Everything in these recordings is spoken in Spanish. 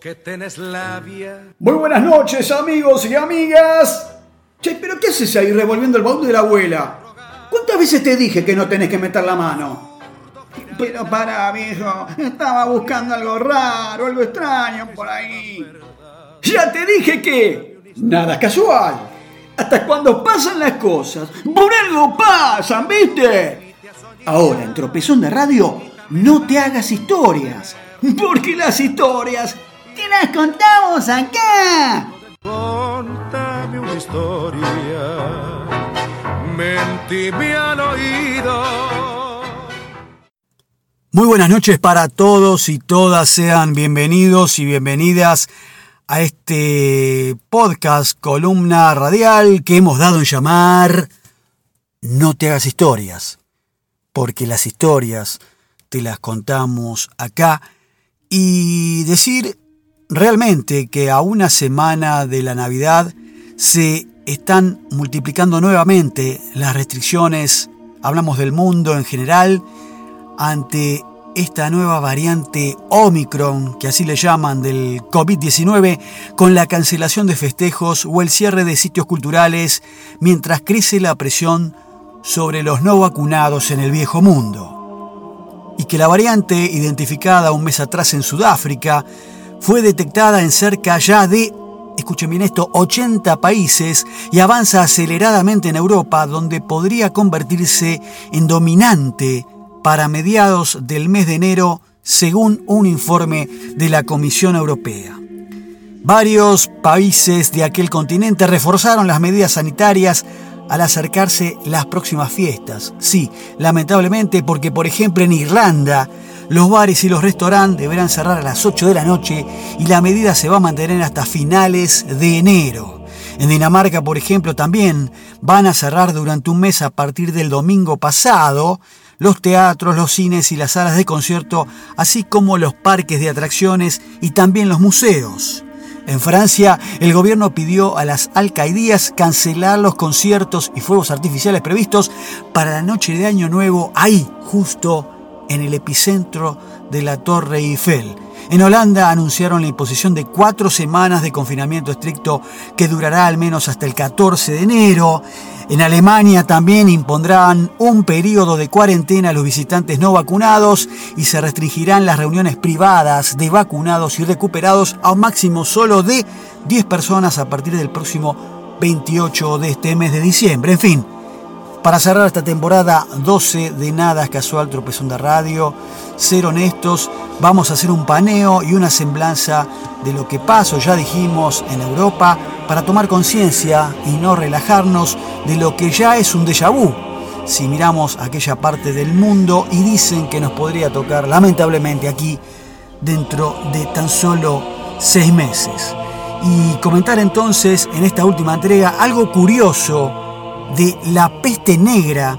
Que tenés labia. Muy buenas noches, amigos y amigas. Che, pero ¿qué haces ahí revolviendo el baúl de la abuela? ¿Cuántas veces te dije que no tenés que meter la mano? Pero para, viejo, estaba buscando algo raro, algo extraño por ahí. Ya te dije que nada casual. Hasta cuando pasan las cosas, por algo pasan, ¿viste? Ahora, en Tropezón de Radio, no te hagas historias. Porque las historias te las contamos acá. Contame una historia. Mentime al oído. Muy buenas noches para todos y todas. Sean bienvenidos y bienvenidas a este podcast, columna radial que hemos dado en llamar No te hagas historias. Porque las historias te las contamos acá y decir realmente que a una semana de la Navidad se están multiplicando nuevamente las restricciones, hablamos del mundo en general, ante esta nueva variante Omicron, que así le llaman, del COVID-19, con la cancelación de festejos o el cierre de sitios culturales, mientras crece la presión sobre los no vacunados en el viejo mundo y que la variante identificada un mes atrás en Sudáfrica fue detectada en cerca ya de, escuchen bien esto, 80 países y avanza aceleradamente en Europa, donde podría convertirse en dominante para mediados del mes de enero, según un informe de la Comisión Europea. Varios países de aquel continente reforzaron las medidas sanitarias al acercarse las próximas fiestas. Sí, lamentablemente porque por ejemplo en Irlanda los bares y los restaurantes deberán cerrar a las 8 de la noche y la medida se va a mantener hasta finales de enero. En Dinamarca, por ejemplo, también van a cerrar durante un mes a partir del domingo pasado los teatros, los cines y las salas de concierto, así como los parques de atracciones y también los museos. En Francia, el gobierno pidió a las alcaidías cancelar los conciertos y fuegos artificiales previstos para la noche de Año Nuevo, ahí, justo en el epicentro de la Torre Eiffel. En Holanda anunciaron la imposición de cuatro semanas de confinamiento estricto que durará al menos hasta el 14 de enero. En Alemania también impondrán un periodo de cuarentena a los visitantes no vacunados y se restringirán las reuniones privadas de vacunados y recuperados a un máximo solo de 10 personas a partir del próximo 28 de este mes de diciembre. En fin, para cerrar esta temporada 12 de Nada Casual Tropezón de Radio, ser honestos, vamos a hacer un paneo y una semblanza de lo que pasó, ya dijimos, en Europa, para tomar conciencia y no relajarnos de lo que ya es un déjà vu. Si miramos aquella parte del mundo y dicen que nos podría tocar, lamentablemente, aquí dentro de tan solo seis meses. Y comentar entonces en esta última entrega algo curioso de la peste negra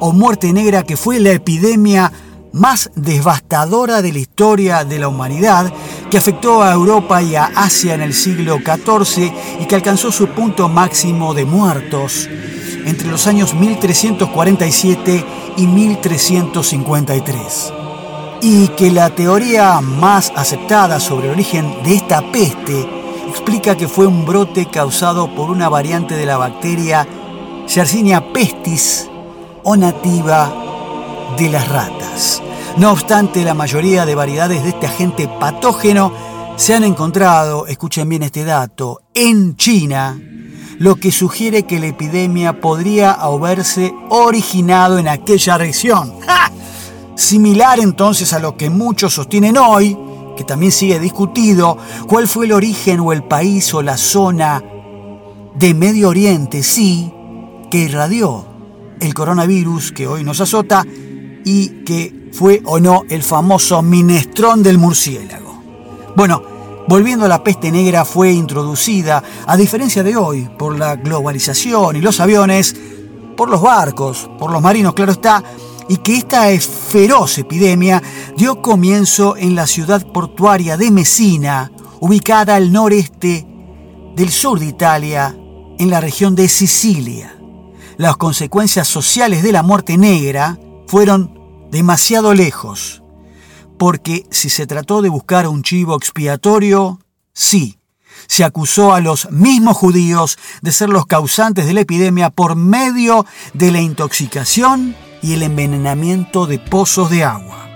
o muerte negra que fue la epidemia más devastadora de la historia de la humanidad, que afectó a Europa y a Asia en el siglo XIV y que alcanzó su punto máximo de muertos entre los años 1347 y 1353. Y que la teoría más aceptada sobre el origen de esta peste explica que fue un brote causado por una variante de la bacteria Yersinia pestis o nativa de las ratas. No obstante, la mayoría de variedades de este agente patógeno se han encontrado, escuchen bien este dato, en China, lo que sugiere que la epidemia podría haberse originado en aquella región. Similar entonces a lo que muchos sostienen hoy, que también sigue discutido, cuál fue el origen o el país o la zona de Medio Oriente, sí, que irradió el coronavirus que hoy nos azota y que fue o no el famoso minestrón del murciélago. Bueno, volviendo a la peste negra fue introducida, a diferencia de hoy, por la globalización y los aviones, por los barcos, por los marinos, claro está, y que esta feroz epidemia dio comienzo en la ciudad portuaria de Messina, ubicada al noreste del sur de Italia, en la región de Sicilia las consecuencias sociales de la muerte negra fueron demasiado lejos. porque si se trató de buscar un chivo expiatorio, sí, se acusó a los mismos judíos de ser los causantes de la epidemia por medio de la intoxicación y el envenenamiento de pozos de agua.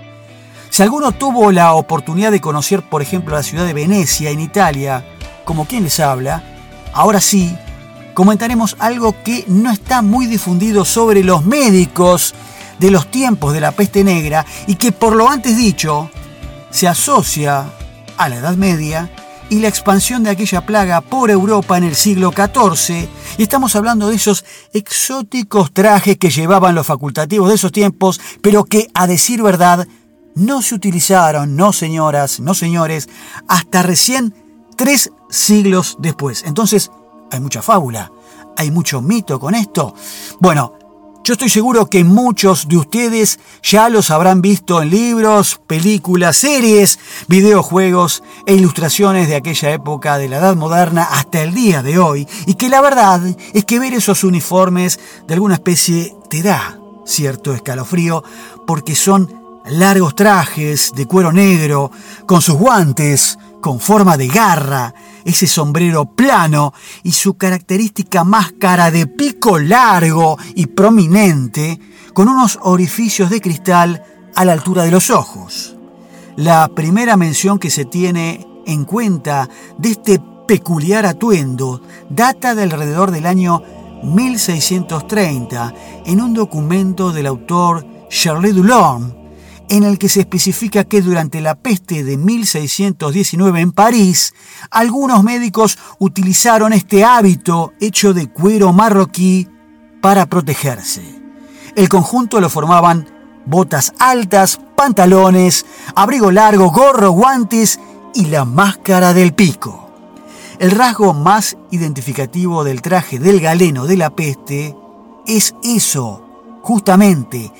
Si alguno tuvo la oportunidad de conocer, por ejemplo, la ciudad de Venecia, en Italia, como quien les habla, ahora sí, comentaremos algo que no está muy difundido sobre los médicos de los tiempos de la peste negra y que por lo antes dicho se asocia a la Edad Media y la expansión de aquella plaga por Europa en el siglo XIV. Y estamos hablando de esos exóticos trajes que llevaban los facultativos de esos tiempos, pero que, a decir verdad, no se utilizaron, no señoras, no señores, hasta recién tres siglos después. Entonces, hay mucha fábula, hay mucho mito con esto. Bueno, yo estoy seguro que muchos de ustedes ya los habrán visto en libros, películas, series, videojuegos e ilustraciones de aquella época de la Edad Moderna hasta el día de hoy, y que la verdad es que ver esos uniformes de alguna especie te da cierto escalofrío porque son largos trajes de cuero negro, con sus guantes, con forma de garra, ese sombrero plano y su característica máscara de pico largo y prominente, con unos orificios de cristal a la altura de los ojos. La primera mención que se tiene en cuenta de este peculiar atuendo data de alrededor del año 1630 en un documento del autor Charles Dulorme en el que se especifica que durante la peste de 1619 en París, algunos médicos utilizaron este hábito hecho de cuero marroquí para protegerse. El conjunto lo formaban botas altas, pantalones, abrigo largo, gorro, guantes y la máscara del pico. El rasgo más identificativo del traje del galeno de la peste es eso, justamente,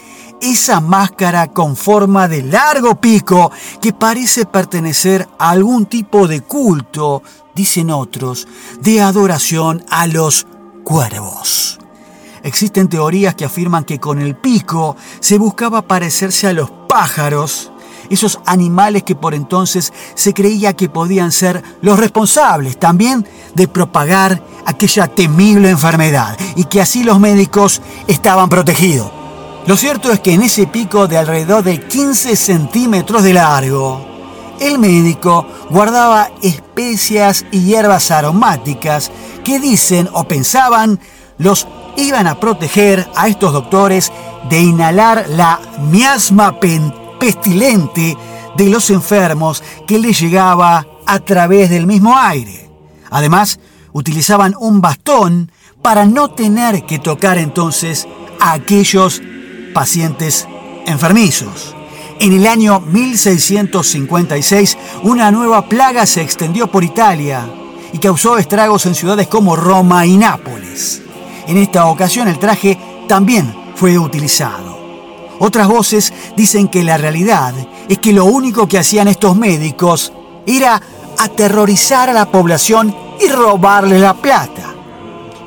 esa máscara con forma de largo pico que parece pertenecer a algún tipo de culto, dicen otros, de adoración a los cuervos. Existen teorías que afirman que con el pico se buscaba parecerse a los pájaros, esos animales que por entonces se creía que podían ser los responsables también de propagar aquella temible enfermedad y que así los médicos estaban protegidos. Lo cierto es que en ese pico de alrededor de 15 centímetros de largo, el médico guardaba especias y hierbas aromáticas que dicen o pensaban los iban a proteger a estos doctores de inhalar la miasma pestilente de los enfermos que les llegaba a través del mismo aire. Además, utilizaban un bastón para no tener que tocar entonces a aquellos pacientes enfermizos. En el año 1656, una nueva plaga se extendió por Italia y causó estragos en ciudades como Roma y Nápoles. En esta ocasión el traje también fue utilizado. Otras voces dicen que la realidad es que lo único que hacían estos médicos era aterrorizar a la población y robarle la plata.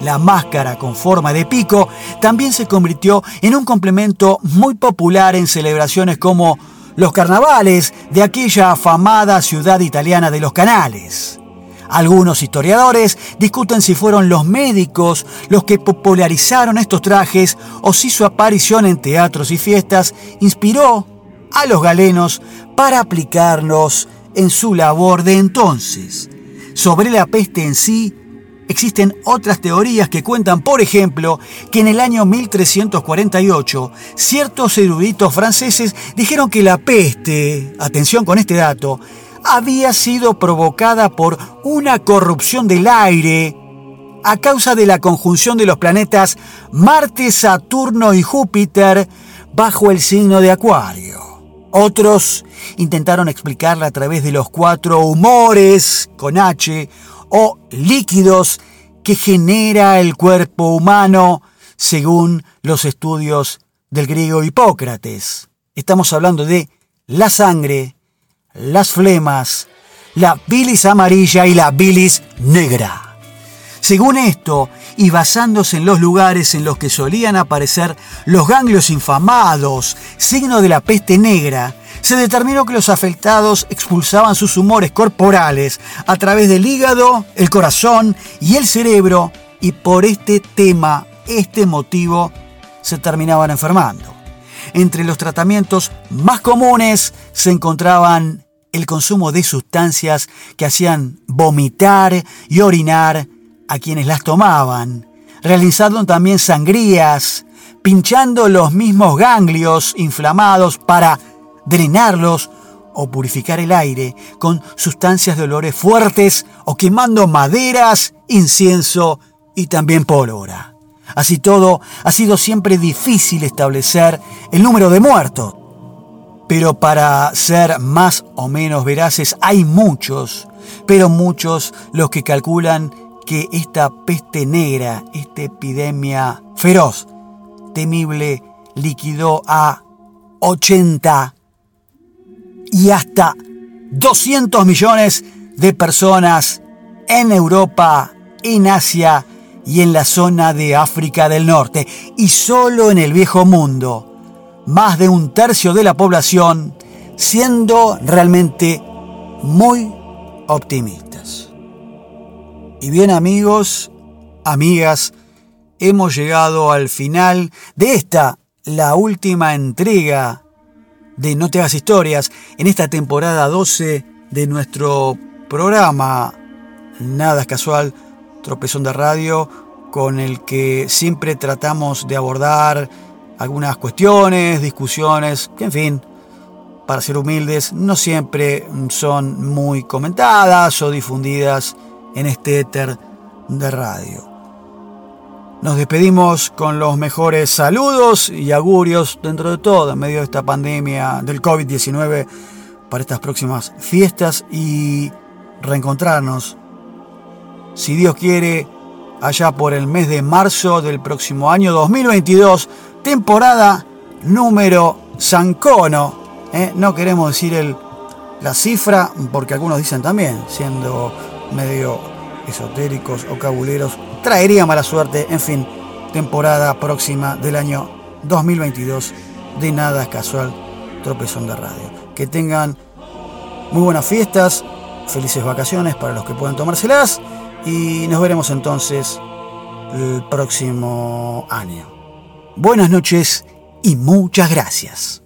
La máscara con forma de pico también se convirtió en un complemento muy popular en celebraciones como los carnavales de aquella afamada ciudad italiana de los canales. Algunos historiadores discuten si fueron los médicos los que popularizaron estos trajes o si su aparición en teatros y fiestas inspiró a los galenos para aplicarlos en su labor de entonces. Sobre la peste en sí, Existen otras teorías que cuentan, por ejemplo, que en el año 1348 ciertos eruditos franceses dijeron que la peste, atención con este dato, había sido provocada por una corrupción del aire a causa de la conjunción de los planetas Marte, Saturno y Júpiter bajo el signo de Acuario. Otros intentaron explicarla a través de los cuatro humores con H o líquidos que genera el cuerpo humano según los estudios del griego Hipócrates. Estamos hablando de la sangre, las flemas, la bilis amarilla y la bilis negra. Según esto, y basándose en los lugares en los que solían aparecer los ganglios infamados, signo de la peste negra, se determinó que los afectados expulsaban sus humores corporales a través del hígado, el corazón y el cerebro y por este tema, este motivo, se terminaban enfermando. Entre los tratamientos más comunes se encontraban el consumo de sustancias que hacían vomitar y orinar a quienes las tomaban, realizando también sangrías, pinchando los mismos ganglios inflamados para drenarlos o purificar el aire con sustancias de olores fuertes o quemando maderas, incienso y también pólvora. Así todo, ha sido siempre difícil establecer el número de muertos. Pero para ser más o menos veraces, hay muchos, pero muchos los que calculan que esta peste negra, esta epidemia feroz, temible, liquidó a 80 y hasta 200 millones de personas en Europa, en Asia y en la zona de África del Norte. Y solo en el viejo mundo, más de un tercio de la población siendo realmente muy optimistas. Y bien amigos, amigas, hemos llegado al final de esta, la última entrega de No te hagas historias en esta temporada 12 de nuestro programa Nada es casual, tropezón de radio, con el que siempre tratamos de abordar algunas cuestiones, discusiones, que en fin, para ser humildes, no siempre son muy comentadas o difundidas en este éter de radio. Nos despedimos con los mejores saludos y augurios dentro de todo, en medio de esta pandemia del COVID-19 para estas próximas fiestas y reencontrarnos, si Dios quiere, allá por el mes de marzo del próximo año 2022, temporada número Sancono. ¿eh? No queremos decir el, la cifra, porque algunos dicen también, siendo medio esotéricos o cabuleros, traería mala suerte, en fin, temporada próxima del año 2022 de Nada es Casual, Tropezón de Radio. Que tengan muy buenas fiestas, felices vacaciones para los que puedan tomárselas y nos veremos entonces el próximo año. Buenas noches y muchas gracias.